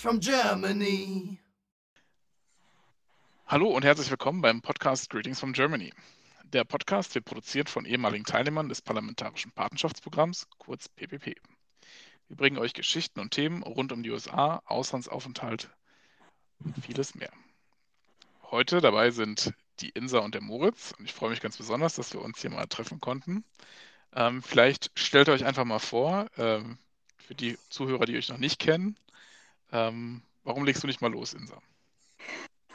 from Germany. Hallo und herzlich willkommen beim Podcast Greetings from Germany. Der Podcast wird produziert von ehemaligen Teilnehmern des Parlamentarischen Patenschaftsprogramms, kurz PPP. Wir bringen euch Geschichten und Themen rund um die USA, Auslandsaufenthalt und vieles mehr. Heute dabei sind die Insa und der Moritz und ich freue mich ganz besonders, dass wir uns hier mal treffen konnten. Ähm, vielleicht stellt euch einfach mal vor, ähm, für die Zuhörer, die euch noch nicht kennen, ähm, warum legst du nicht mal los, Insa?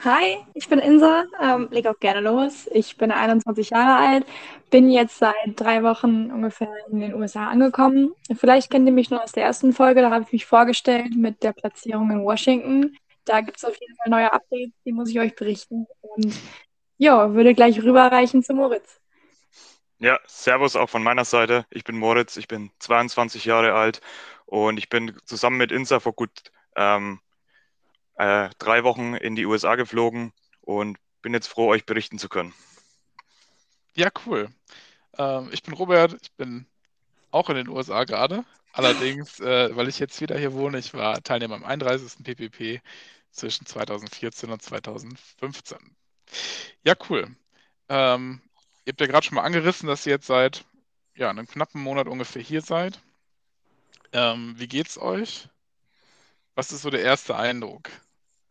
Hi, ich bin Insa, ähm, leg auch gerne los. Ich bin 21 Jahre alt, bin jetzt seit drei Wochen ungefähr in den USA angekommen. Vielleicht kennt ihr mich noch aus der ersten Folge, da habe ich mich vorgestellt mit der Platzierung in Washington. Da gibt es auf jeden Fall neue Updates, die muss ich euch berichten. Und ja, würde gleich rüberreichen zu Moritz. Ja, Servus auch von meiner Seite. Ich bin Moritz, ich bin 22 Jahre alt und ich bin zusammen mit Insa vor gut ähm, äh, drei Wochen in die USA geflogen und bin jetzt froh, euch berichten zu können. Ja, cool. Ähm, ich bin Robert, ich bin auch in den USA gerade. Allerdings, äh, weil ich jetzt wieder hier wohne, ich war Teilnehmer am 31. PPP zwischen 2014 und 2015. Ja, cool. Ähm, ihr habt ja gerade schon mal angerissen, dass ihr jetzt seit ja, einem knappen Monat ungefähr hier seid. Ähm, wie geht's euch? Was ist so der erste Eindruck?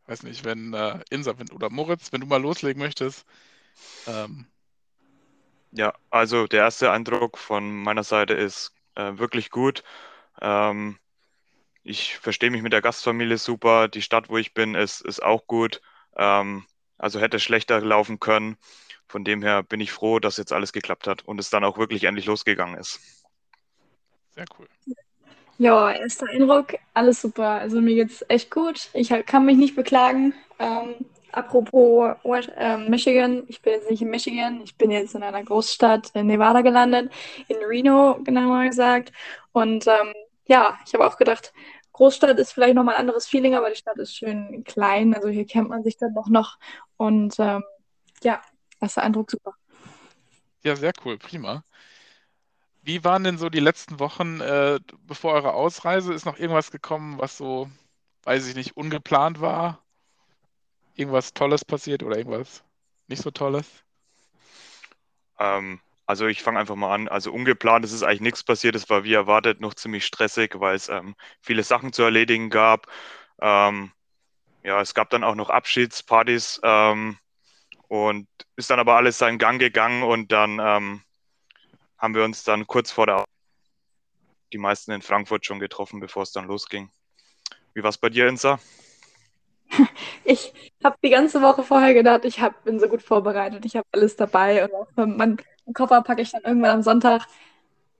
Weiß nicht, wenn äh, Insa oder Moritz, wenn du mal loslegen möchtest. Ähm, ja, also der erste Eindruck von meiner Seite ist äh, wirklich gut. Ähm, ich verstehe mich mit der Gastfamilie super. Die Stadt, wo ich bin, ist, ist auch gut. Ähm, also hätte schlechter laufen können. Von dem her bin ich froh, dass jetzt alles geklappt hat und es dann auch wirklich endlich losgegangen ist. Sehr cool. Ja, erster Eindruck, alles super. Also mir geht's echt gut. Ich kann mich nicht beklagen. Ähm, apropos äh, Michigan, ich bin jetzt nicht in Michigan, ich bin jetzt in einer Großstadt in Nevada gelandet, in Reno genauer gesagt. Und ähm, ja, ich habe auch gedacht, Großstadt ist vielleicht nochmal ein anderes Feeling, aber die Stadt ist schön klein. Also hier kennt man sich dann doch noch. Und ähm, ja, erster Eindruck super. Ja, sehr cool, prima. Wie waren denn so die letzten Wochen äh, bevor eure Ausreise? Ist noch irgendwas gekommen, was so, weiß ich nicht, ungeplant war? Irgendwas Tolles passiert oder irgendwas nicht so Tolles? Ähm, also ich fange einfach mal an. Also ungeplant ist es eigentlich nichts passiert. Es war wie erwartet noch ziemlich stressig, weil es ähm, viele Sachen zu erledigen gab. Ähm, ja, es gab dann auch noch Abschiedspartys ähm, und ist dann aber alles seinen Gang gegangen und dann ähm, haben wir uns dann kurz vor der die meisten in Frankfurt schon getroffen, bevor es dann losging. Wie war es bei dir, Insa? Ich habe die ganze Woche vorher gedacht, ich hab, bin so gut vorbereitet, ich habe alles dabei und auch meinen Koffer packe ich dann irgendwann am Sonntag.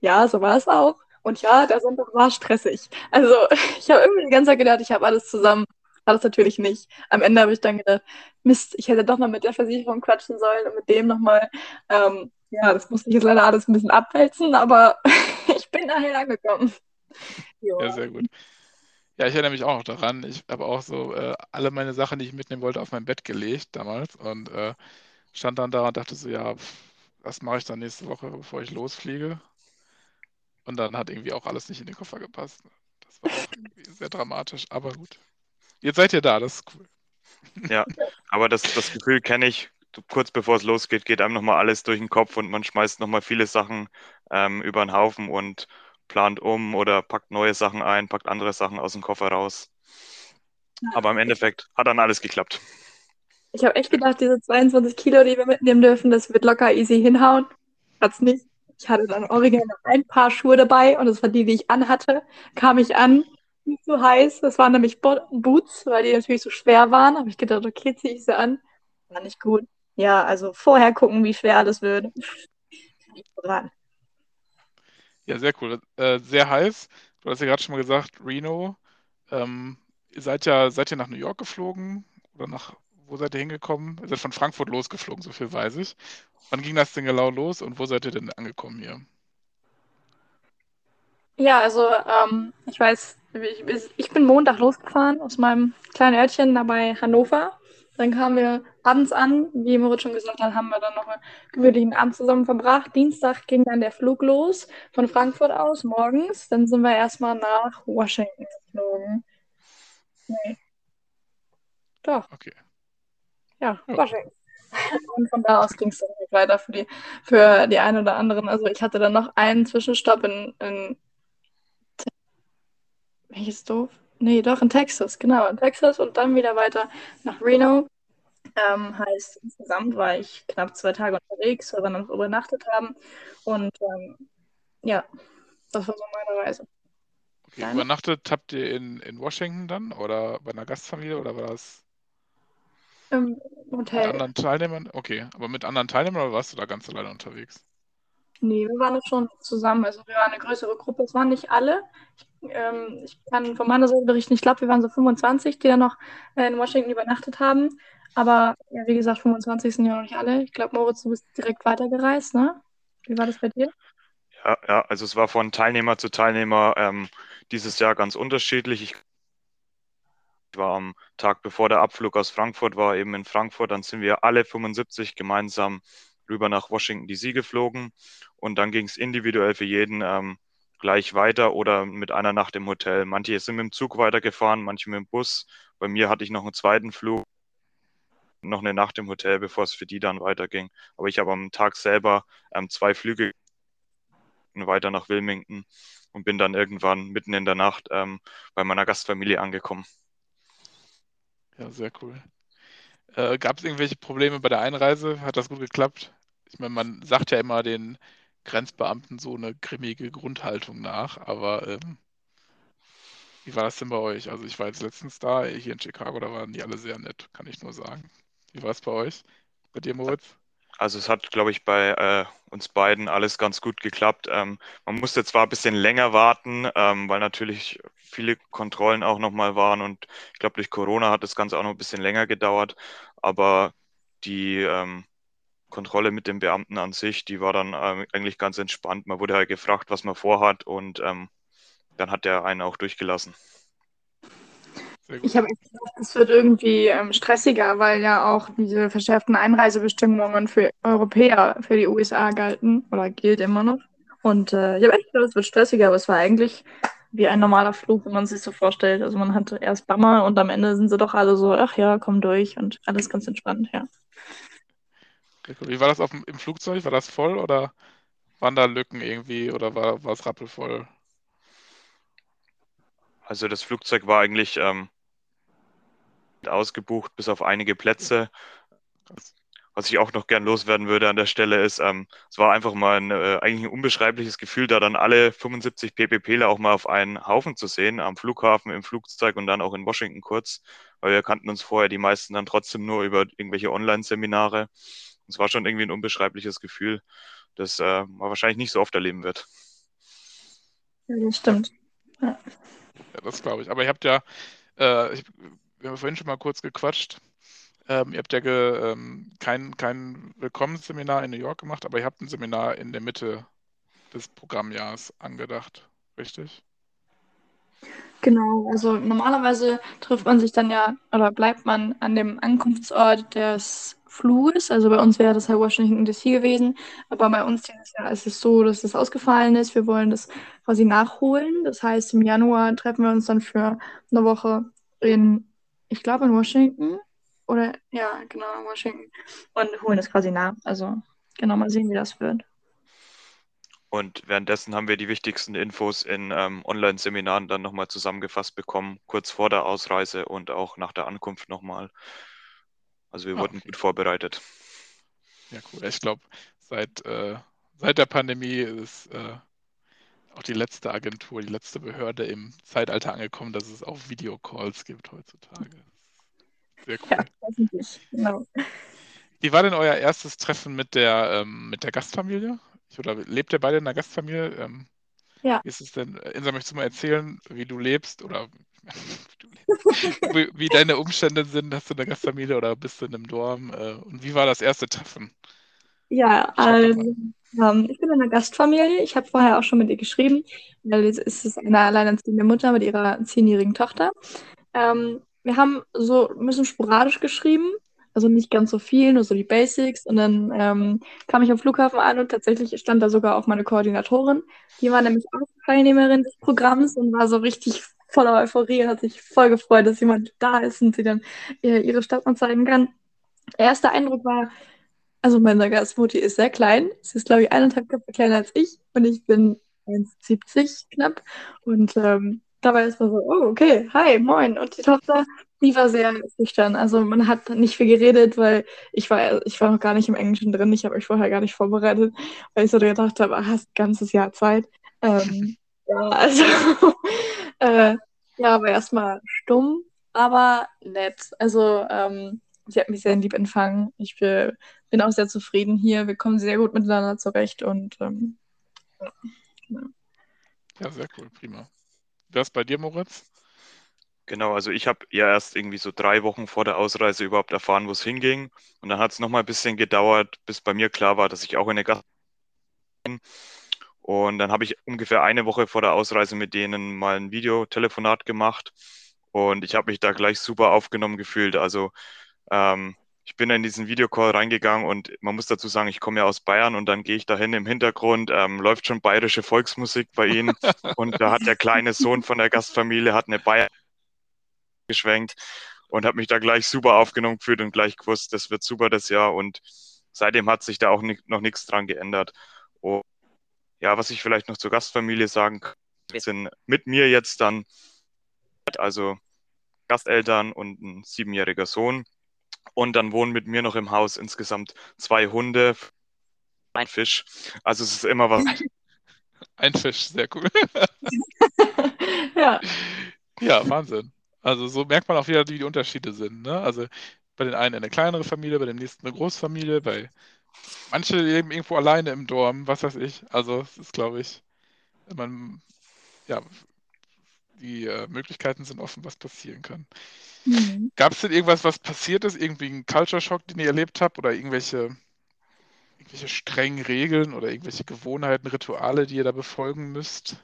Ja, so war es auch. Und ja, der Sonntag war stressig. Also ich habe irgendwie die ganze Zeit gedacht, ich habe alles zusammen. War das natürlich nicht. Am Ende habe ich dann gedacht, Mist, ich hätte doch mal mit der Versicherung quatschen sollen und mit dem nochmal. Ähm, ja, das musste ich jetzt leider alles ein bisschen abwälzen, aber ich bin nachher angekommen. Ja, sehr gut. Ja, ich erinnere mich auch noch daran. Ich habe auch so äh, alle meine Sachen, die ich mitnehmen wollte, auf mein Bett gelegt damals und äh, stand dann da und dachte so, ja, was mache ich dann nächste Woche, bevor ich losfliege? Und dann hat irgendwie auch alles nicht in den Koffer gepasst. Das war auch irgendwie sehr dramatisch, aber gut. Jetzt seid ihr da, das ist cool. Ja, aber das, das Gefühl kenne ich kurz bevor es losgeht, geht einem nochmal alles durch den Kopf und man schmeißt nochmal viele Sachen ähm, über den Haufen und plant um oder packt neue Sachen ein, packt andere Sachen aus dem Koffer raus. Aber im Endeffekt hat dann alles geklappt. Ich habe echt gedacht, diese 22 Kilo, die wir mitnehmen dürfen, das wird locker easy hinhauen. Hat's nicht. Ich hatte dann original ein paar Schuhe dabei und das war die, die ich anhatte. Kam ich an, nicht so heiß. Das waren nämlich Boots, weil die natürlich so schwer waren. Habe ich gedacht, okay, ziehe ich sie an. War nicht gut. Ja, also vorher gucken, wie schwer das wird. Ran. Ja, sehr cool. Äh, sehr heiß. Du hast ja gerade schon mal gesagt, Reno. Ähm, ihr seid ja, seid ihr nach New York geflogen? Oder nach, wo seid ihr hingekommen? Ihr seid von Frankfurt losgeflogen, so viel weiß ich. Wann ging das denn genau los und wo seid ihr denn angekommen hier? Ja, also ähm, ich weiß, ich, ich bin Montag losgefahren aus meinem kleinen Örtchen da bei Hannover dann kamen wir abends an, wie Moritz schon gesagt hat, haben wir dann noch einen gemütlichen Abend zusammen verbracht. Dienstag ging dann der Flug los von Frankfurt aus morgens. Dann sind wir erstmal nach Washington geflogen. Nee, Doch. Okay. Ja, Ja. Washington. Und von da aus ging es dann weiter für die, für die einen oder anderen. Also ich hatte dann noch einen Zwischenstopp in, in welches doof? Nee, doch in Texas, genau, in Texas und dann wieder weiter nach Reno. Ähm, heißt, insgesamt war ich knapp zwei Tage unterwegs, weil wir dann übernachtet haben. Und ähm, ja, das war so meine Reise. Okay, Deine? übernachtet habt ihr in, in Washington dann oder bei einer Gastfamilie oder war das Im mit Hotel. anderen Teilnehmern? Okay, aber mit anderen Teilnehmern oder warst du da ganz alleine unterwegs? Nee, wir waren schon zusammen. Also wir waren eine größere Gruppe. Es waren nicht alle. Ich, ähm, ich kann von meiner Seite berichten, ich glaube, wir waren so 25, die dann noch äh, in Washington übernachtet haben. Aber ja, wie gesagt, 25 sind ja noch nicht alle. Ich glaube, Moritz, du bist direkt weitergereist, ne? Wie war das bei dir? Ja, ja, also es war von Teilnehmer zu Teilnehmer ähm, dieses Jahr ganz unterschiedlich. Ich war am Tag bevor der Abflug aus Frankfurt war, eben in Frankfurt. Dann sind wir alle 75 gemeinsam rüber nach Washington DC geflogen und dann ging es individuell für jeden ähm, gleich weiter oder mit einer Nacht im Hotel. Manche sind mit dem Zug weitergefahren, manche mit dem Bus. Bei mir hatte ich noch einen zweiten Flug, noch eine Nacht im Hotel, bevor es für die dann weiterging. Aber ich habe am Tag selber ähm, zwei Flüge weiter nach Wilmington und bin dann irgendwann mitten in der Nacht ähm, bei meiner Gastfamilie angekommen. Ja, sehr cool. Äh, gab es irgendwelche Probleme bei der Einreise? Hat das gut geklappt? Ich meine, man sagt ja immer den Grenzbeamten so eine grimmige Grundhaltung nach, aber ähm, wie war das denn bei euch? Also ich war jetzt letztens da, hier in Chicago, da waren die alle sehr nett, kann ich nur sagen. Wie war es bei euch? Bei dir, Moritz? Also es hat, glaube ich, bei äh, uns beiden alles ganz gut geklappt. Ähm, man musste zwar ein bisschen länger warten, ähm, weil natürlich viele Kontrollen auch nochmal waren und ich glaube, durch Corona hat das Ganze auch noch ein bisschen länger gedauert, aber die ähm, Kontrolle mit den Beamten an sich, die war dann ähm, eigentlich ganz entspannt. Man wurde halt gefragt, was man vorhat und ähm, dann hat der einen auch durchgelassen. Ich habe echt gedacht, es wird irgendwie ähm, stressiger, weil ja auch diese verschärften Einreisebestimmungen für Europäer für die USA galten oder gilt immer noch. Und äh, ich habe echt gedacht, es wird stressiger, aber es war eigentlich wie ein normaler Flug, wenn man sich so vorstellt. Also man hatte erst Bammer und am Ende sind sie doch alle so, ach ja, komm durch und alles ganz entspannt, ja. Wie war das auf dem, im Flugzeug? War das voll oder waren da Lücken irgendwie oder war, war es rappelvoll? Also das Flugzeug war eigentlich ähm, ausgebucht, bis auf einige Plätze. Was ich auch noch gern loswerden würde an der Stelle ist, ähm, es war einfach mal ein, äh, eigentlich ein unbeschreibliches Gefühl, da dann alle 75 PPPler auch mal auf einen Haufen zu sehen, am Flughafen, im Flugzeug und dann auch in Washington kurz, weil wir kannten uns vorher die meisten dann trotzdem nur über irgendwelche Online-Seminare. Es war schon irgendwie ein unbeschreibliches Gefühl, das äh, man wahrscheinlich nicht so oft erleben wird. Ja, das stimmt. Ja, das glaube ich. Aber ihr habt ja, äh, ich, wir haben vorhin schon mal kurz gequatscht. Ähm, ihr habt ja ge, ähm, kein, kein Willkommensseminar in New York gemacht, aber ihr habt ein Seminar in der Mitte des Programmjahres angedacht, richtig? Genau, also normalerweise trifft man sich dann ja oder bleibt man an dem Ankunftsort des Fluges. Also bei uns wäre das halt Washington DC gewesen, aber bei uns dieses Jahr ist es so, dass das ausgefallen ist. Wir wollen das quasi nachholen. Das heißt, im Januar treffen wir uns dann für eine Woche in, ich glaube in Washington oder ja, genau in Washington und holen das quasi nach. Also genau mal sehen, wie das wird. Und währenddessen haben wir die wichtigsten Infos in ähm, Online-Seminaren dann nochmal zusammengefasst bekommen, kurz vor der Ausreise und auch nach der Ankunft nochmal. Also wir wurden okay. gut vorbereitet. Ja, cool. Ich glaube, seit, äh, seit der Pandemie ist äh, auch die letzte Agentur, die letzte Behörde im Zeitalter angekommen, dass es auch Videocalls gibt heutzutage. Sehr Ja, cool. hoffentlich. Genau. Wie war denn euer erstes Treffen mit der, ähm, mit der Gastfamilie? Ich, oder lebt ihr beide in einer Gastfamilie? Ähm, Ja. wie ist es denn? Äh, Insa, möchtest du mal erzählen, wie du lebst oder wie, du lebst, wie, wie deine Umstände sind? Hast du eine Gastfamilie oder bist du in einem Dorm? Äh, und wie war das erste Treffen? Ja, also ähm, ich bin in einer Gastfamilie. Ich habe vorher auch schon mit ihr geschrieben, weil es ist eine alleinerziehende Mutter mit ihrer zehnjährigen Tochter. Ähm, wir haben so ein bisschen sporadisch geschrieben, also nicht ganz so viel, nur so die Basics. Und dann ähm, kam ich am Flughafen an und tatsächlich stand da sogar auch meine Koordinatorin. Die war nämlich auch Teilnehmerin des Programms und war so richtig voller Euphorie, hat sich voll gefreut, dass jemand da ist und sie dann ihre Stadt mal zeigen kann. Erster Eindruck war, also meine Gastmutti ist sehr klein. Sie ist, glaube ich, eineinhalb Köpfe kleiner als ich und ich bin 1,70 knapp. Und ähm, dabei ist man so, oh, okay, hi, moin. Und die Tochter, die war sehr schüchtern. Also man hat nicht viel geredet, weil ich war, ich war noch gar nicht im Englischen drin. Ich habe mich vorher gar nicht vorbereitet, weil ich so gedacht habe, ah, hast ein ganzes Jahr Zeit. Ähm, ja, also äh, ja, aber erstmal stumm, aber nett. Also ähm, sie hat mich sehr lieb empfangen. Ich bin, bin auch sehr zufrieden hier. Wir kommen sehr gut miteinander zurecht und ähm, ja. ja, sehr cool, prima. Wer ist bei dir, Moritz? Genau, also ich habe ja erst irgendwie so drei Wochen vor der Ausreise überhaupt erfahren, wo es hinging. Und dann hat es nochmal ein bisschen gedauert, bis bei mir klar war, dass ich auch in der Gast bin. Und dann habe ich ungefähr eine Woche vor der Ausreise mit denen mal ein Videotelefonat gemacht. Und ich habe mich da gleich super aufgenommen gefühlt. Also ähm, ich bin in diesen Videocall reingegangen und man muss dazu sagen, ich komme ja aus Bayern und dann gehe ich dahin im Hintergrund, ähm, läuft schon bayerische Volksmusik bei ihnen und da hat der kleine Sohn von der Gastfamilie hat eine Bayern geschwenkt und habe mich da gleich super aufgenommen gefühlt und gleich gewusst, das wird super das Jahr und seitdem hat sich da auch nicht, noch nichts dran geändert. Und ja, was ich vielleicht noch zur Gastfamilie sagen kann, sind mit mir jetzt dann also Gasteltern und ein siebenjähriger Sohn und dann wohnen mit mir noch im Haus insgesamt zwei Hunde, ein Fisch. Also es ist immer was. Ein Fisch, sehr cool. ja. Ja, Wahnsinn. Also so merkt man auch wieder, wie die Unterschiede sind. Ne? Also bei den einen eine kleinere Familie, bei dem nächsten eine Großfamilie, bei manche leben irgendwo alleine im Dorm, was weiß ich. Also es ist, glaube ich, man, ja, die äh, Möglichkeiten sind offen, was passieren kann. Mhm. Gab es denn irgendwas, was passiert ist? Irgendwie ein Culture Shock, den ihr erlebt habt? Oder irgendwelche, irgendwelche strengen Regeln oder irgendwelche Gewohnheiten, Rituale, die ihr da befolgen müsst?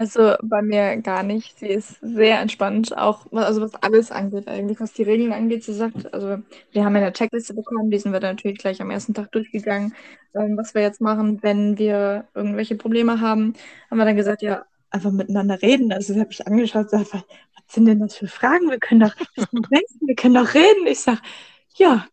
Also bei mir gar nicht. Sie ist sehr entspannt, auch also was alles angeht eigentlich, was die Regeln angeht. Sie sagt, also wir haben eine Checkliste bekommen, die sind wir dann natürlich gleich am ersten Tag durchgegangen, ähm, was wir jetzt machen, wenn wir irgendwelche Probleme haben. Haben wir dann gesagt, ja, einfach miteinander reden. Also sie hat mich angeschaut und gesagt, was, sind denn das für Fragen? Wir können doch, wir können doch reden. Ich sage, ja,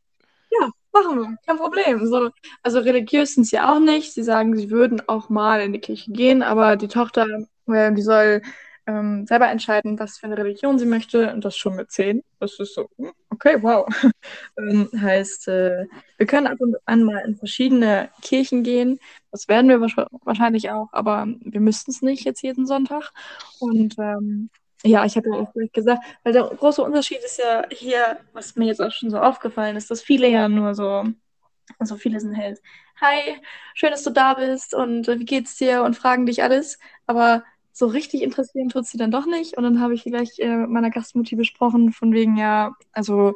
ja, machen wir, kein Problem. So, also religiös sind sie auch nicht. Sie sagen, sie würden auch mal in die Kirche gehen, aber die Tochter, äh, die soll ähm, selber entscheiden, was für eine Religion sie möchte und das schon mit zehn. Das ist so, hm, okay, wow. ähm, heißt, äh, wir können ab und an mal in verschiedene Kirchen gehen. Das werden wir wahrscheinlich auch, aber wir müssten es nicht jetzt jeden Sonntag. Und ähm, ja, ich habe ja auch gesagt, weil der große Unterschied ist ja hier, was mir jetzt auch schon so aufgefallen ist, dass viele ja nur so, also viele sind halt, hi, schön, dass du da bist und äh, wie geht's dir und fragen dich alles, aber so richtig interessieren tut sie dann doch nicht. Und dann habe ich vielleicht äh, mit meiner Gastmutti besprochen, von wegen, ja, also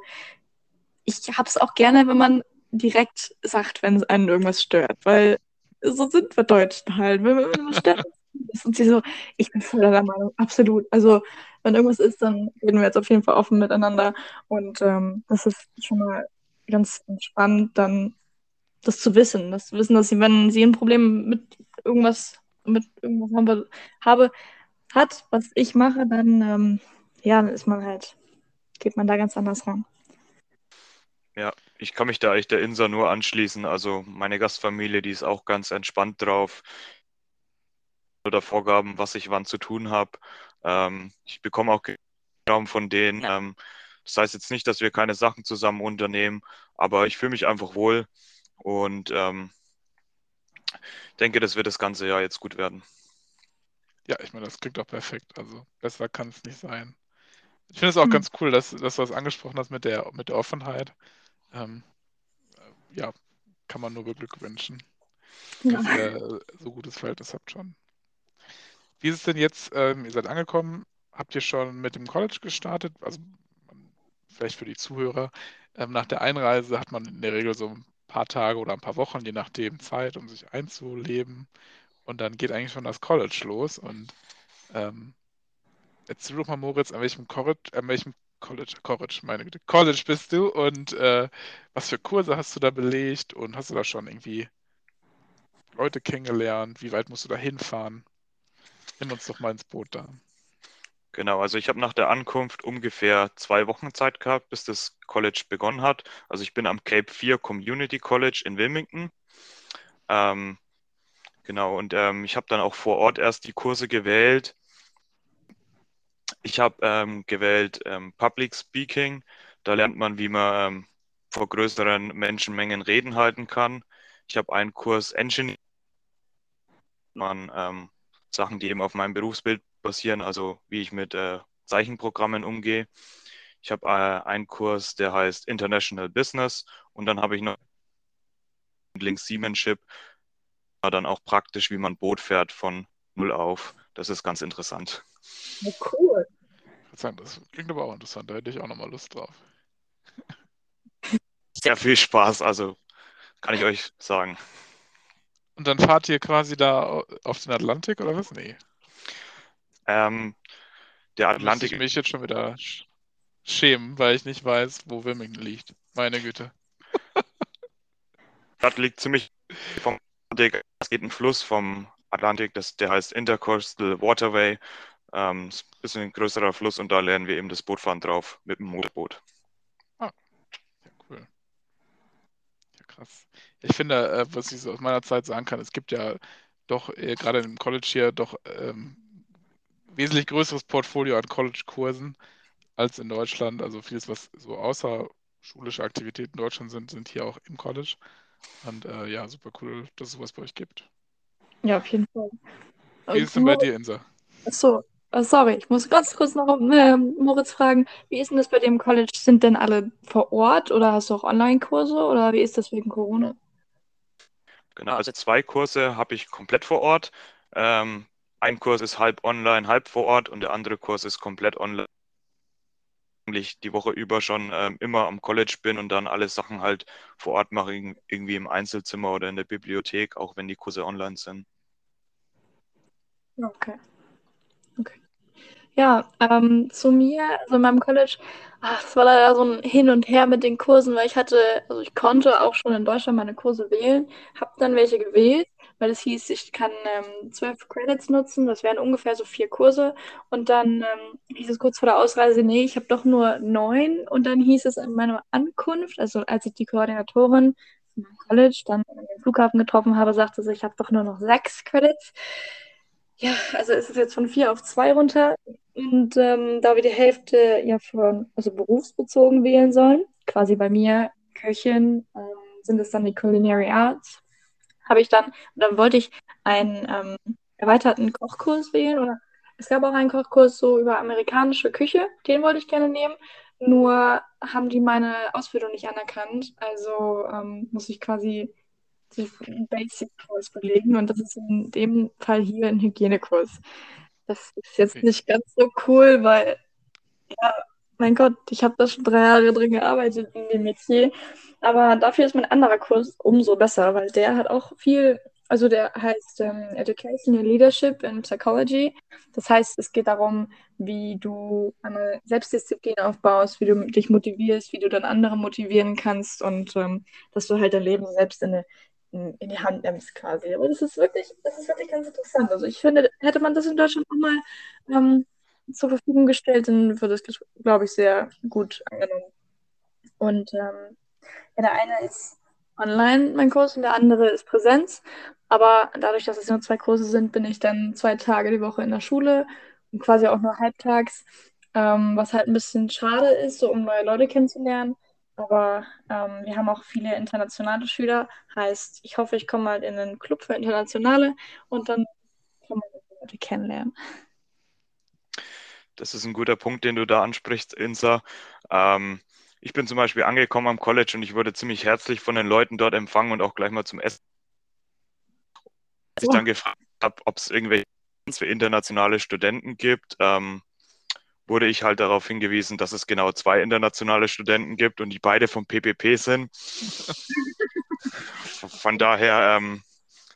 ich habe es auch gerne, wenn man direkt sagt, wenn es einen irgendwas stört, weil so sind wir Deutschen halt. Wenn, wenn man stört, ist und sie so, ich bin voll der Meinung, absolut. Also, wenn irgendwas ist, dann reden wir jetzt auf jeden Fall offen miteinander. Und ähm, das ist schon mal ganz spannend, dann das zu wissen. Das zu wissen, dass sie, wenn sie ein Problem mit irgendwas mit irgendwas habe, habe hat, was ich mache, dann ähm, ja, ist man halt, geht man da ganz anders ran. Ja, ich kann mich da echt der Insa nur anschließen. Also meine Gastfamilie, die ist auch ganz entspannt drauf. Oder Vorgaben, was ich wann zu tun habe. Ähm, ich bekomme auch Raum von denen. Ja. Ähm, das heißt jetzt nicht, dass wir keine Sachen zusammen unternehmen, aber ich fühle mich einfach wohl und ähm, denke, das wird das ganze Jahr jetzt gut werden. Ja, ich meine, das klingt doch perfekt. Also besser kann es nicht sein. Ich finde es auch mhm. ganz cool, dass, dass du das angesprochen hast mit der, mit der Offenheit. Ähm, äh, ja, kann man nur beglückwünschen, ja. dass ihr so gutes Verhältnis habt schon. Wie ist es denn jetzt? Ähm, ihr seid angekommen. Habt ihr schon mit dem College gestartet? Also vielleicht für die Zuhörer. Ähm, nach der Einreise hat man in der Regel so ein paar Tage oder ein paar Wochen, je nachdem, Zeit, um sich einzuleben. Und dann geht eigentlich schon das College los. Und ähm, erzähl doch mal, Moritz, an welchem College, an welchem College, College, meine Güte, College bist du und äh, was für Kurse hast du da belegt und hast du da schon irgendwie Leute kennengelernt? Wie weit musst du da hinfahren? Nimm uns doch mal ins Boot da. Genau, also ich habe nach der Ankunft ungefähr zwei Wochen Zeit gehabt, bis das College begonnen hat. Also ich bin am Cape 4 Community College in Wilmington. Ähm, genau, und ähm, ich habe dann auch vor Ort erst die Kurse gewählt. Ich habe ähm, gewählt ähm, Public Speaking. Da lernt man, wie man ähm, vor größeren Menschenmengen Reden halten kann. Ich habe einen Kurs Engineering, man ähm, Sachen, die eben auf meinem Berufsbild basieren, also wie ich mit äh, Zeichenprogrammen umgehe. Ich habe äh, einen Kurs, der heißt International Business und dann habe ich noch Links Seamanship, dann auch praktisch, wie man Boot fährt von null auf. Das ist ganz interessant. Ja, cool. Das klingt aber auch interessant, da hätte ich auch nochmal Lust drauf. Sehr viel Spaß, also kann ich euch sagen. Und dann fahrt ihr quasi da auf den Atlantik oder was? Nee. Ähm, der Atlantik. Muss ich mich jetzt schon wieder schämen, weil ich nicht weiß, wo Wilmington liegt. Meine Güte. Das liegt ziemlich vom Atlantik. Es geht ein Fluss vom Atlantik, das, der heißt Intercoastal Waterway. Ähm, ist ein bisschen ein größerer Fluss und da lernen wir eben das Bootfahren drauf mit dem Motorboot. Ah, ja, cool. Ja, krass. Ich finde, äh, was ich so aus meiner Zeit sagen kann, es gibt ja doch äh, gerade im College hier doch ähm, wesentlich größeres Portfolio an College-Kursen als in Deutschland. Also vieles, was so außerschulische Aktivitäten in Deutschland sind, sind hier auch im College. Und äh, ja, super cool, dass es sowas bei euch gibt. Ja, auf jeden Fall. Wie ist es denn bei dir, Insa? Achso, sorry, ich muss ganz kurz noch äh, Moritz fragen. Wie ist denn das bei im College? Sind denn alle vor Ort oder hast du auch Online-Kurse oder wie ist das wegen Corona? Genau, also zwei Kurse habe ich komplett vor Ort. Ähm, ein Kurs ist halb online, halb vor Ort und der andere Kurs ist komplett online. Eigentlich die Woche über schon ähm, immer am College bin und dann alle Sachen halt vor Ort mache, irgendwie im Einzelzimmer oder in der Bibliothek, auch wenn die Kurse online sind. Okay. Okay. Ja, ähm, zu mir, also in meinem College, ach, es war leider so ein Hin und Her mit den Kursen, weil ich hatte, also ich konnte auch schon in Deutschland meine Kurse wählen, habe dann welche gewählt weil es hieß, ich kann ähm, zwölf Credits nutzen, das wären ungefähr so vier Kurse. Und dann ähm, hieß es kurz vor der Ausreise, nee, ich habe doch nur neun. Und dann hieß es an meiner Ankunft, also als ich die Koordinatorin von meinem College dann an den Flughafen getroffen habe, sagte sie, ich habe doch nur noch sechs Credits. Ja, also ist es jetzt von vier auf zwei runter. Und ähm, da wir die Hälfte ja von, also berufsbezogen wählen sollen, quasi bei mir Köchin, ähm, sind es dann die Culinary Arts habe ich dann, dann wollte ich einen ähm, erweiterten Kochkurs wählen oder es gab auch einen Kochkurs so über amerikanische Küche, den wollte ich gerne nehmen. Nur haben die meine Ausbildung nicht anerkannt. Also ähm, muss ich quasi den Basic-Kurs belegen und das ist in dem Fall hier ein Hygienekurs. Das ist jetzt nicht ganz so cool, weil, ja, mein Gott, ich habe da schon drei Jahre drin gearbeitet in dem Metier aber dafür ist mein anderer Kurs umso besser, weil der hat auch viel, also der heißt ähm, Educational Leadership in Psychology. Das heißt, es geht darum, wie du eine Selbstdisziplin aufbaust, wie du dich motivierst, wie du dann andere motivieren kannst und ähm, dass du halt dein Leben selbst in, eine, in, die Hand nimmst quasi. Aber das ist wirklich, das ist wirklich ganz interessant. Also ich finde, hätte man das in Deutschland nochmal ähm, zur Verfügung gestellt, dann würde es, glaube ich, sehr gut angenommen. Und ähm, ja, der eine ist online, mein Kurs, und der andere ist Präsenz. Aber dadurch, dass es nur zwei Kurse sind, bin ich dann zwei Tage die Woche in der Schule und quasi auch nur halbtags, ähm, was halt ein bisschen schade ist, so um neue Leute kennenzulernen. Aber ähm, wir haben auch viele internationale Schüler. Heißt, ich hoffe, ich komme mal in einen Club für Internationale und dann kann man Leute kennenlernen. Das ist ein guter Punkt, den du da ansprichst, Insa. Ähm, ich bin zum Beispiel angekommen am College und ich wurde ziemlich herzlich von den Leuten dort empfangen und auch gleich mal zum Essen. Als ich dann gefragt habe, ob es irgendwelche für internationale Studenten gibt, ähm, wurde ich halt darauf hingewiesen, dass es genau zwei internationale Studenten gibt und die beide vom PPP sind. Von daher ähm,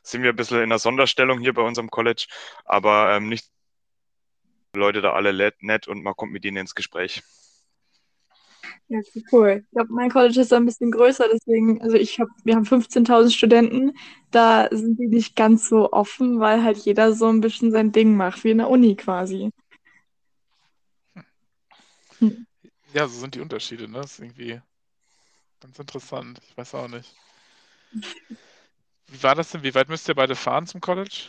sind wir ein bisschen in einer Sonderstellung hier bei unserem College, aber ähm, nicht Leute da alle nett und man kommt mit ihnen ins Gespräch. Ja, cool. Ich glaube, mein College ist ein bisschen größer, deswegen, also ich habe, wir haben 15.000 Studenten, da sind die nicht ganz so offen, weil halt jeder so ein bisschen sein Ding macht, wie in der Uni quasi. Hm. Ja, so sind die Unterschiede, ne? Das ist irgendwie ganz interessant. Ich weiß auch nicht. Wie war das denn? Wie weit müsst ihr beide fahren zum College?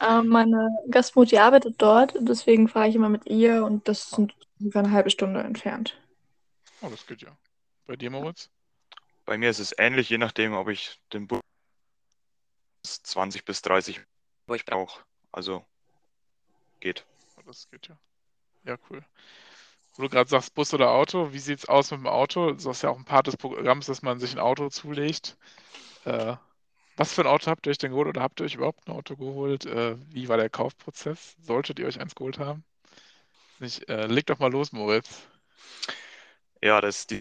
Ähm, meine Gastmutti arbeitet dort, deswegen fahre ich immer mit ihr und das sind ungefähr eine halbe Stunde entfernt. Oh, das geht ja. Bei dir, Moritz? Bei mir ist es ähnlich, je nachdem, ob ich den Bus 20 bis 30 brauche. Also geht. Oh, das geht ja. Ja, cool. Wo du gerade sagst, Bus oder Auto, wie sieht es aus mit dem Auto? Das ist ja auch ein Part des Programms, dass man sich ein Auto zulegt. Äh, was für ein Auto habt ihr euch denn geholt oder habt ihr euch überhaupt ein Auto geholt? Äh, wie war der Kaufprozess? Solltet ihr euch eins geholt haben? Nicht, äh, leg doch mal los, Moritz. Ja, das ist, die,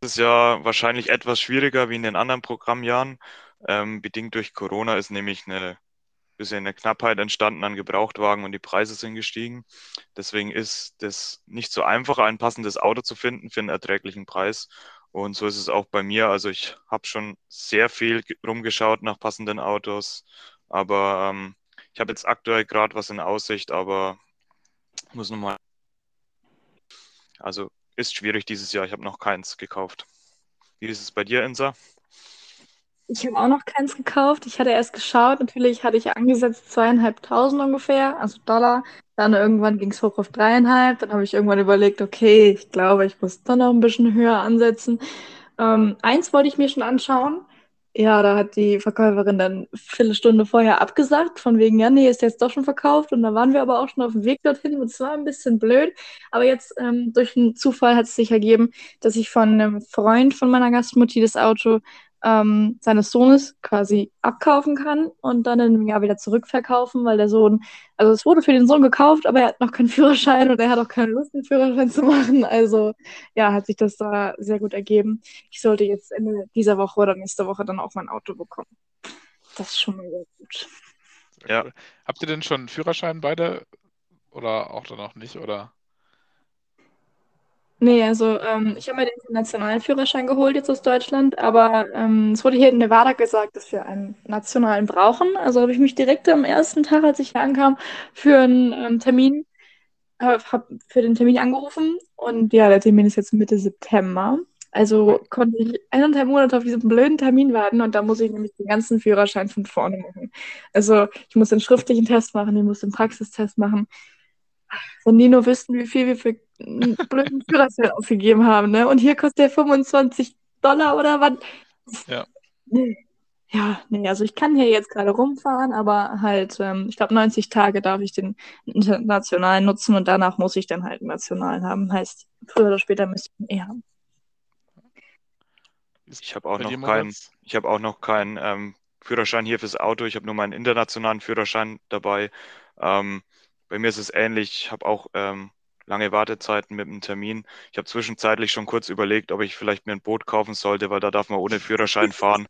das ist ja wahrscheinlich etwas schwieriger wie in den anderen Programmjahren. Ähm, bedingt durch Corona ist nämlich eine bisschen eine Knappheit entstanden an Gebrauchtwagen und die Preise sind gestiegen. Deswegen ist das nicht so einfach, ein passendes Auto zu finden für einen erträglichen Preis. Und so ist es auch bei mir. Also ich habe schon sehr viel rumgeschaut nach passenden Autos, aber ähm, ich habe jetzt aktuell gerade was in Aussicht, aber muss nochmal. Also ist schwierig dieses Jahr. Ich habe noch keins gekauft. Wie ist es bei dir, Insa? Ich habe auch noch keins gekauft. Ich hatte erst geschaut. Natürlich hatte ich angesetzt zweieinhalbtausend ungefähr, also Dollar. Dann irgendwann ging es hoch auf dreieinhalb. Dann habe ich irgendwann überlegt, okay, ich glaube, ich muss dann noch ein bisschen höher ansetzen. Ähm, eins wollte ich mir schon anschauen. Ja, da hat die Verkäuferin dann eine Viertelstunde vorher abgesagt, von wegen, ja, nee, ist jetzt doch schon verkauft. Und da waren wir aber auch schon auf dem Weg dorthin und es war ein bisschen blöd. Aber jetzt ähm, durch einen Zufall hat es sich ergeben, dass ich von einem Freund von meiner Gastmutti das Auto ähm, seines Sohnes quasi abkaufen kann und dann in einem Jahr wieder zurückverkaufen, weil der Sohn, also es wurde für den Sohn gekauft, aber er hat noch keinen Führerschein und er hat auch keine Lust, einen Führerschein zu machen. Also ja, hat sich das da sehr gut ergeben. Ich sollte jetzt Ende dieser Woche oder nächste Woche dann auch mein Auto bekommen. Das ist schon mal sehr gut. Ja. Habt ihr denn schon einen Führerschein beide oder auch dann noch nicht, oder? Nee, also ähm, ich habe mir den internationalen Führerschein geholt jetzt aus Deutschland, aber ähm, es wurde hier in Nevada gesagt, dass wir einen nationalen brauchen. Also habe ich mich direkt am ersten Tag, als ich hier ankam, für einen ähm, Termin, äh, hab für den Termin angerufen und ja, der Termin ist jetzt Mitte September. Also konnte ich eineinhalb Monate auf diesen blöden Termin warten und da muss ich nämlich den ganzen Führerschein von vorne machen. Also ich muss den schriftlichen Test machen, ich muss den Praxistest machen. Wenn die nur wüssten, wie viel wir für einen blöden Führerschein ausgegeben haben, ne? Und hier kostet der 25 Dollar oder was? Ja. Ja, nee, also ich kann hier jetzt gerade rumfahren, aber halt, ähm, ich glaube, 90 Tage darf ich den internationalen nutzen und danach muss ich dann halt einen nationalen haben. Heißt, früher oder später müsste ich ihn eh haben. Ich habe auch, noch keinen, ich hab auch noch keinen ähm, Führerschein hier fürs Auto. Ich habe nur meinen internationalen Führerschein dabei. Ähm, bei mir ist es ähnlich. Ich habe auch ähm, lange Wartezeiten mit dem Termin. Ich habe zwischenzeitlich schon kurz überlegt, ob ich vielleicht mir ein Boot kaufen sollte, weil da darf man ohne Führerschein fahren.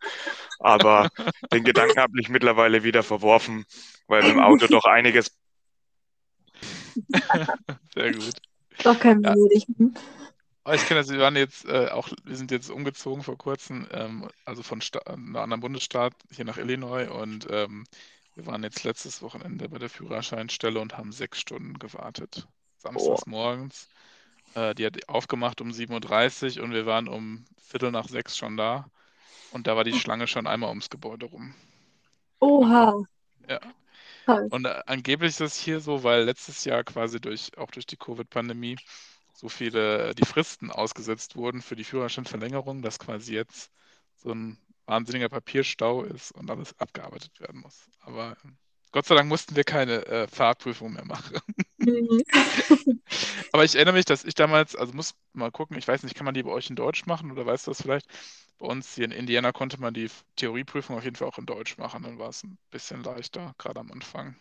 Aber den Gedanken habe ich mittlerweile wieder verworfen, weil mit dem Auto doch einiges. Sehr gut. Doch kein ja. ich. Kenne das, wir waren jetzt äh, auch, wir sind jetzt umgezogen vor kurzem, ähm, also von Sta einem anderen Bundesstaat hier nach Illinois und ähm, wir waren jetzt letztes Wochenende bei der Führerscheinstelle und haben sechs Stunden gewartet. Samstags oh. morgens. Äh, die hat aufgemacht um 7.30 Uhr und wir waren um Viertel nach sechs schon da. Und da war die Schlange schon einmal ums Gebäude rum. Oha. Ja. Und äh, angeblich ist es hier so, weil letztes Jahr quasi durch, auch durch die Covid-Pandemie, so viele äh, die Fristen ausgesetzt wurden für die Führerscheinverlängerung, dass quasi jetzt so ein wahnsinniger Papierstau ist und alles abgearbeitet werden muss. Aber ähm, Gott sei Dank mussten wir keine äh, Fahrprüfung mehr machen. Mhm. Aber ich erinnere mich, dass ich damals, also muss mal gucken, ich weiß nicht, kann man die bei euch in Deutsch machen oder weißt du das vielleicht? Bei uns hier in Indiana konnte man die Theorieprüfung auf jeden Fall auch in Deutsch machen. Dann war es ein bisschen leichter, gerade am Anfang.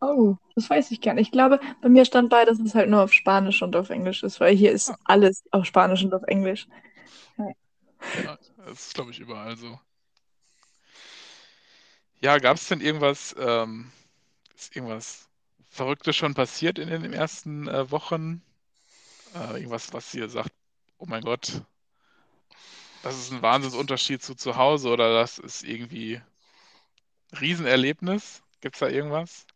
Oh, das weiß ich gar nicht. Ich glaube, bei mir stand bei, dass es halt nur auf Spanisch und auf Englisch ist, weil hier ist ah. alles auf Spanisch und auf Englisch. Ja. Ja, das ist, glaube ich, überall so. Ja, gab es denn irgendwas, ähm, ist irgendwas Verrücktes schon passiert in den ersten äh, Wochen? Äh, irgendwas, was ihr sagt, oh mein Gott, das ist ein Wahnsinnsunterschied zu zu Hause oder das ist irgendwie Riesenerlebnis? Gibt es da irgendwas?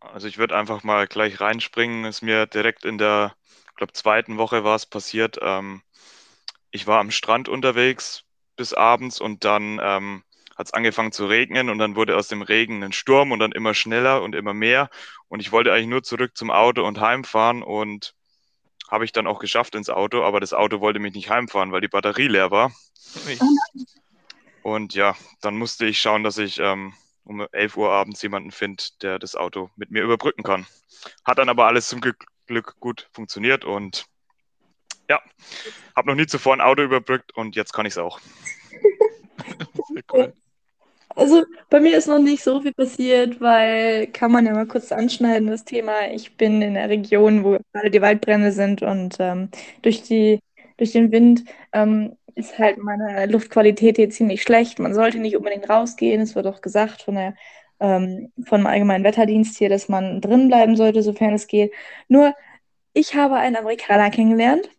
Also ich würde einfach mal gleich reinspringen. Ist mir direkt in der, ich glaube, zweiten Woche war es passiert. Ähm, ich war am Strand unterwegs bis abends und dann ähm, hat es angefangen zu regnen und dann wurde aus dem Regen ein Sturm und dann immer schneller und immer mehr. Und ich wollte eigentlich nur zurück zum Auto und heimfahren und habe ich dann auch geschafft ins Auto, aber das Auto wollte mich nicht heimfahren, weil die Batterie leer war. Und ja, dann musste ich schauen, dass ich ähm, um 11 Uhr abends jemanden finde, der das Auto mit mir überbrücken kann. Hat dann aber alles zum Glück, Glück gut funktioniert und ja, habe noch nie zuvor ein Auto überbrückt und jetzt kann ich es auch. Cool. Also bei mir ist noch nicht so viel passiert, weil kann man ja mal kurz anschneiden, das Thema. Ich bin in der Region, wo gerade die Waldbrände sind und ähm, durch die, durch den Wind ähm, ist halt meine Luftqualität hier ziemlich schlecht. Man sollte nicht unbedingt rausgehen. Es wird auch gesagt von der ähm, vom allgemeinen Wetterdienst hier, dass man drin bleiben sollte, sofern es geht. Nur ich habe einen Amerikaner kennengelernt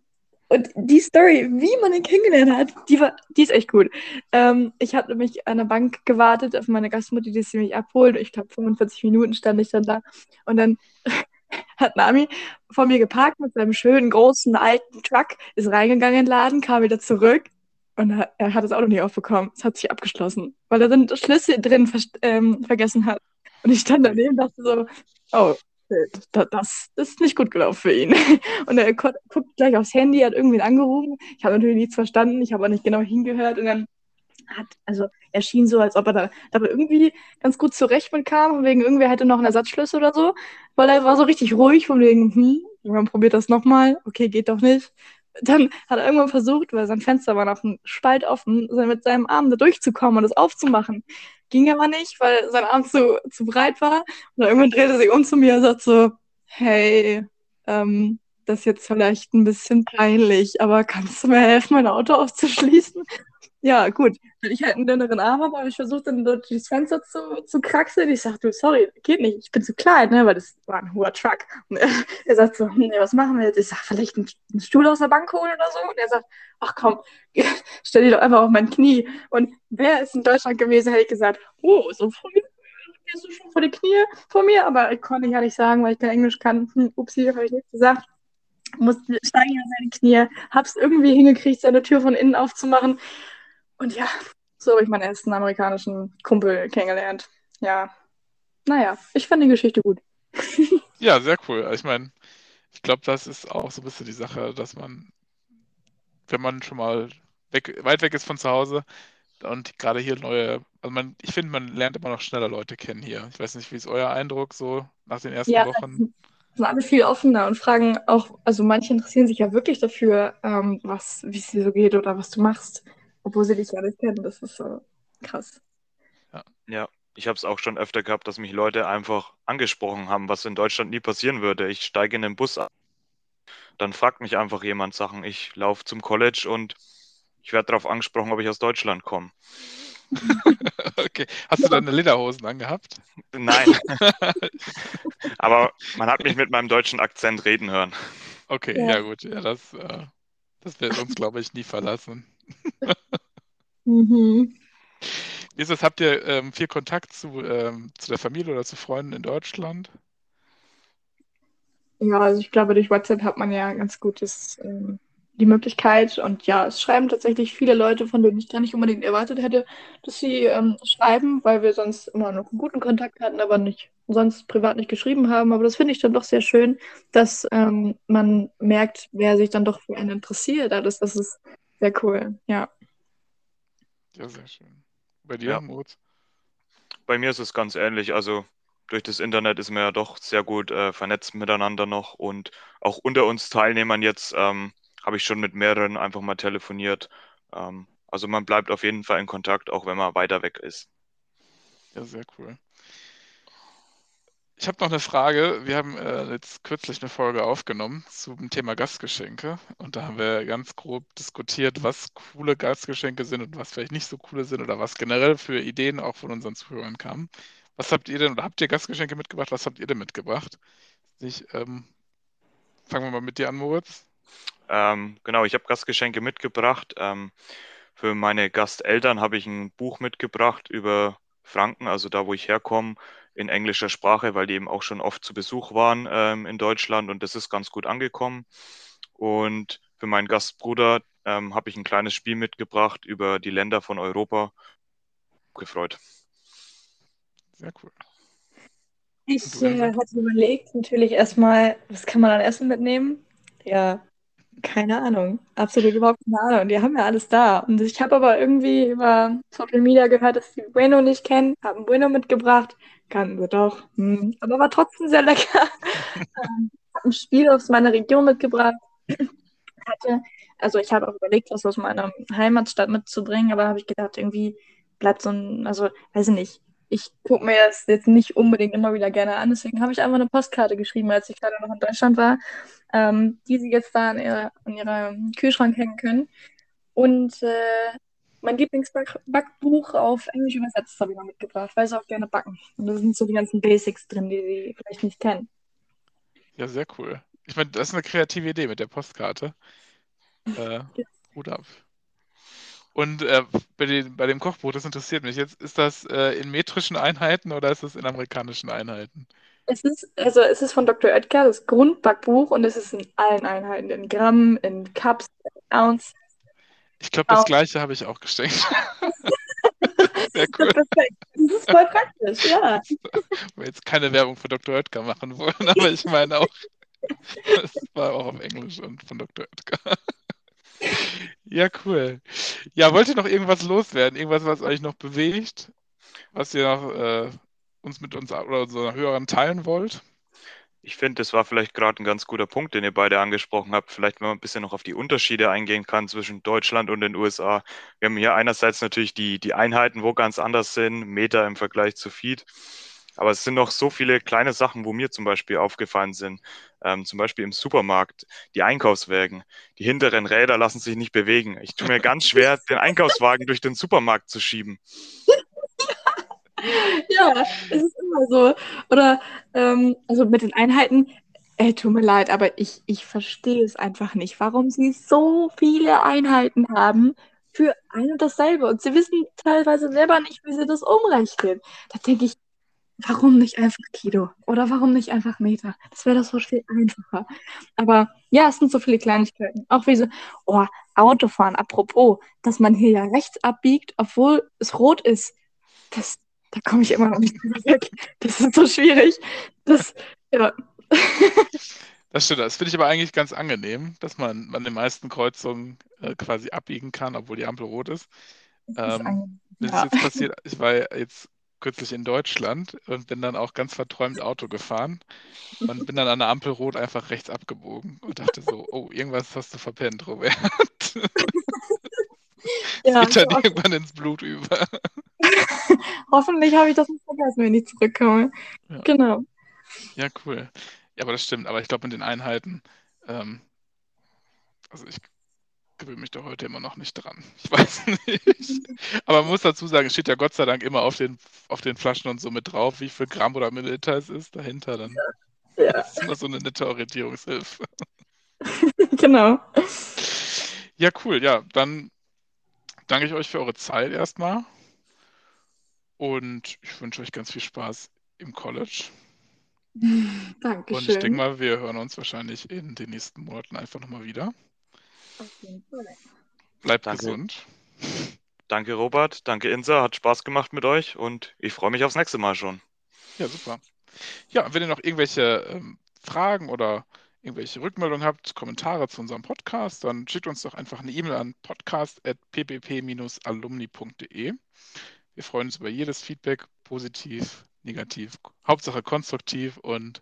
und die Story, wie man ihn kennengelernt hat, die, war, die ist echt gut. Ähm, ich habe nämlich an der Bank gewartet auf meine Gastmutter, die sie mich abholt. Ich glaube, 45 Minuten stand ich dann da. Und dann hat Nami vor mir geparkt mit seinem schönen, großen, alten Truck, ist reingegangen in den Laden, kam wieder zurück und er hat das Auto nicht aufbekommen. Es hat sich abgeschlossen, weil er dann Schlüssel drin ähm, vergessen hat. Und ich stand daneben und dachte so, oh, das, das ist nicht gut gelaufen für ihn. Und er guckt gleich aufs Handy, hat irgendwen angerufen. Ich habe natürlich nichts verstanden, ich habe auch nicht genau hingehört. Und dann hat, also er so, als ob er da dabei irgendwie ganz gut zurecht mitkam, wegen irgendwer hätte noch einen Ersatzschlüssel oder so, weil er war so richtig ruhig, von wegen, hm, man probiert das nochmal, okay, geht doch nicht. Dann hat er irgendwann versucht, weil sein Fenster war noch ein Spalt offen, mit seinem Arm da durchzukommen und das aufzumachen. Ging aber nicht, weil sein Arm zu, zu breit war. Und dann irgendwann drehte er sich um zu mir und sagt so, hey, ähm, das ist jetzt vielleicht ein bisschen peinlich, aber kannst du mir helfen, mein Auto aufzuschließen? Ja, gut. Wenn ich halt einen dünneren Arm habe, habe ich versucht, dann durch das Fenster zu, zu kraxeln. Ich sagte, sorry, geht nicht, ich bin zu klein, ne? weil das war ein hoher Truck. Und er, er sagt so, nee, was machen wir jetzt? Ich sage, vielleicht einen, Stuhl aus der Bank holen oder so. Und er sagt, ach komm, stell dich doch einfach auf mein Knie. Und wer ist in Deutschland gewesen, hätte ich gesagt, oh, so mir, gehst du schon vor die Knie vor mir? Aber ich konnte ja nicht sagen, weil ich kein Englisch kann. Hm, upsie, habe ich nicht gesagt musste steigen an seine Knie, hab's irgendwie hingekriegt, seine Tür von innen aufzumachen. Und ja, so habe ich meinen ersten amerikanischen Kumpel kennengelernt. Ja, naja, ich fand die Geschichte gut. ja, sehr cool. Ich meine, ich glaube, das ist auch so ein bisschen die Sache, dass man, wenn man schon mal weg, weit weg ist von zu Hause und gerade hier neue, also man, ich finde, man lernt immer noch schneller Leute kennen hier. Ich weiß nicht, wie ist euer Eindruck so nach den ersten ja, Wochen? sind alle viel offener und fragen auch, also manche interessieren sich ja wirklich dafür, ähm, was, wie es dir so geht oder was du machst obwohl sie dich ja nicht kennen. Das ist so krass. Ja, ja. ich habe es auch schon öfter gehabt, dass mich Leute einfach angesprochen haben, was in Deutschland nie passieren würde. Ich steige in den Bus ab, dann fragt mich einfach jemand Sachen. Ich laufe zum College und ich werde darauf angesprochen, ob ich aus Deutschland komme. okay. Hast du deine Lederhosen angehabt? Nein. Aber man hat mich mit meinem deutschen Akzent reden hören. Okay, ja, ja gut. Ja, das, äh, das wird uns, glaube ich, nie verlassen mhm. Wie ist das? Habt ihr ähm, viel Kontakt zu, ähm, zu der Familie oder zu Freunden in Deutschland? Ja, also ich glaube, durch WhatsApp hat man ja ganz gutes ähm, die Möglichkeit. Und ja, es schreiben tatsächlich viele Leute, von denen ich gar nicht unbedingt erwartet hätte, dass sie ähm, schreiben, weil wir sonst immer noch einen guten Kontakt hatten, aber nicht sonst privat nicht geschrieben haben. Aber das finde ich dann doch sehr schön, dass ähm, man merkt, wer sich dann doch für einen interessiert. Alles, das ist sehr cool, ja. Ja, sehr schön. Bei dir, ja. Moritz? Bei mir ist es ganz ähnlich. Also durch das Internet ist man ja doch sehr gut äh, vernetzt miteinander noch und auch unter uns Teilnehmern jetzt ähm, habe ich schon mit mehreren einfach mal telefoniert. Ähm, also man bleibt auf jeden Fall in Kontakt, auch wenn man weiter weg ist. Ja, sehr cool. Ich habe noch eine Frage. Wir haben äh, jetzt kürzlich eine Folge aufgenommen zum Thema Gastgeschenke und da haben wir ganz grob diskutiert, was coole Gastgeschenke sind und was vielleicht nicht so coole sind oder was generell für Ideen auch von unseren Zuhörern kamen. Was habt ihr denn oder habt ihr Gastgeschenke mitgebracht? Was habt ihr denn mitgebracht? Ich ähm, fangen wir mal mit dir an, Moritz. Ähm, genau, ich habe Gastgeschenke mitgebracht. Ähm, für meine Gasteltern habe ich ein Buch mitgebracht über Franken, also da, wo ich herkomme, in englischer Sprache, weil die eben auch schon oft zu Besuch waren ähm, in Deutschland und das ist ganz gut angekommen. Und für meinen Gastbruder ähm, habe ich ein kleines Spiel mitgebracht über die Länder von Europa. Gefreut. Sehr cool. Ich äh, hatte überlegt, natürlich erstmal, was kann man an Essen mitnehmen? Ja, keine Ahnung. Absolut überhaupt keine Ahnung. Die haben ja alles da. Und ich habe aber irgendwie über Social Media gehört, dass die Bueno nicht kennen, haben Bueno mitgebracht. Kannten sie doch. Hm. Aber war trotzdem sehr lecker. ähm, ein Spiel aus meiner Region mitgebracht. hatte, also ich habe auch überlegt, was aus meiner Heimatstadt mitzubringen, aber habe ich gedacht, irgendwie bleibt so ein, also weiß ich nicht, ich gucke mir das jetzt nicht unbedingt immer wieder gerne an. Deswegen habe ich einfach eine Postkarte geschrieben, als ich gerade noch in Deutschland war, ähm, die sie jetzt da an, ihrer, an ihrem Kühlschrank hängen können. Und äh, mein Lieblingsbackbuch auf Englisch übersetzt habe ich noch mitgebracht, weil sie auch gerne backen. Und da sind so die ganzen Basics drin, die sie vielleicht nicht kennen. Ja, sehr cool. Ich meine, das ist eine kreative Idee mit der Postkarte. Äh, Hut ab. Und äh, bei, den, bei dem Kochbuch, das interessiert mich jetzt, ist das äh, in metrischen Einheiten oder ist das in amerikanischen Einheiten? Es ist, also es ist von Dr. Oetker, das Grundbackbuch, und es ist in allen Einheiten, in Gramm, in Cups, in Ounce. Ich glaube, das gleiche habe ich auch geschenkt. Sehr cool. Das ist voll praktisch, ja. Ich will jetzt keine Werbung für Dr. Oetker machen wollen, aber ich meine auch, das war auch auf Englisch und von Dr. Oetker. Ja, cool. Ja, wollt ihr noch irgendwas loswerden? Irgendwas, was euch noch bewegt? Was ihr noch äh, uns mit uns oder unseren Hörern teilen wollt? Ich finde, das war vielleicht gerade ein ganz guter Punkt, den ihr beide angesprochen habt. Vielleicht, wenn man ein bisschen noch auf die Unterschiede eingehen kann zwischen Deutschland und den USA. Wir haben hier einerseits natürlich die, die Einheiten, wo ganz anders sind, Meter im Vergleich zu Feet. Aber es sind noch so viele kleine Sachen, wo mir zum Beispiel aufgefallen sind. Ähm, zum Beispiel im Supermarkt, die Einkaufswägen. Die hinteren Räder lassen sich nicht bewegen. Ich tue mir ganz schwer, den Einkaufswagen durch den Supermarkt zu schieben. Ja, es ist immer so. Oder, ähm, also mit den Einheiten, ey, tut mir leid, aber ich, ich verstehe es einfach nicht, warum sie so viele Einheiten haben für ein und dasselbe. Und sie wissen teilweise selber nicht, wie sie das umrechnen. Da denke ich, warum nicht einfach Kilo? Oder warum nicht einfach Meter? Das wäre doch so viel einfacher. Aber ja, es sind so viele Kleinigkeiten. Auch wie so, oh, Autofahren, apropos, dass man hier ja rechts abbiegt, obwohl es rot ist. Das, da komme ich immer noch nicht drüber weg. Das ist so schwierig. Das, ja. Das stimmt, das finde ich aber eigentlich ganz angenehm, dass man an den meisten Kreuzungen äh, quasi abbiegen kann, obwohl die Ampel rot ist. Ähm, das ist jetzt passiert, ich war jetzt kürzlich in Deutschland und bin dann auch ganz verträumt Auto gefahren und bin dann an der Ampel rot einfach rechts abgebogen und dachte so, oh, irgendwas hast du verpennt, Robert. ja, geht dann irgendwann ins Blut über. Hoffentlich habe ich das nicht vergessen, wenn ich zurückkomme. Ja. Genau. Ja, cool. Ja, aber das stimmt. Aber ich glaube, mit den Einheiten, ähm, also ich gewöhne mich da heute immer noch nicht dran. Ich weiß nicht. Aber man muss dazu sagen, es steht ja Gott sei Dank immer auf den, auf den Flaschen und so mit drauf, wie viel Gramm oder Milliliter es ist dahinter. Dann ja. Das ist immer so eine nette Orientierungshilfe. genau. Ja, cool. Ja, dann danke ich euch für eure Zeit erstmal. Und ich wünsche euch ganz viel Spaß im College. Dankeschön. Und ich denke mal, wir hören uns wahrscheinlich in den nächsten Monaten einfach nochmal wieder. Auf jeden Fall. Bleibt Danke. gesund. Danke, Robert. Danke, Insa. Hat Spaß gemacht mit euch und ich freue mich aufs nächste Mal schon. Ja, super. Ja, wenn ihr noch irgendwelche ähm, Fragen oder irgendwelche Rückmeldungen habt, Kommentare zu unserem Podcast, dann schickt uns doch einfach eine E-Mail an podcast.ppp-alumni.de. Wir freuen uns über jedes Feedback, positiv, negativ, Hauptsache konstruktiv und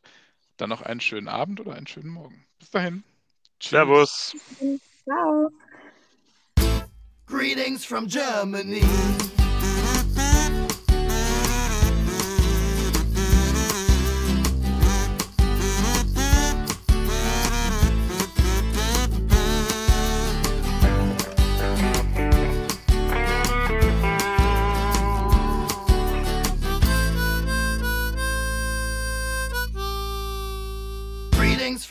dann noch einen schönen Abend oder einen schönen Morgen. Bis dahin. Tschüss. Servus. Ciao. Greetings from Germany.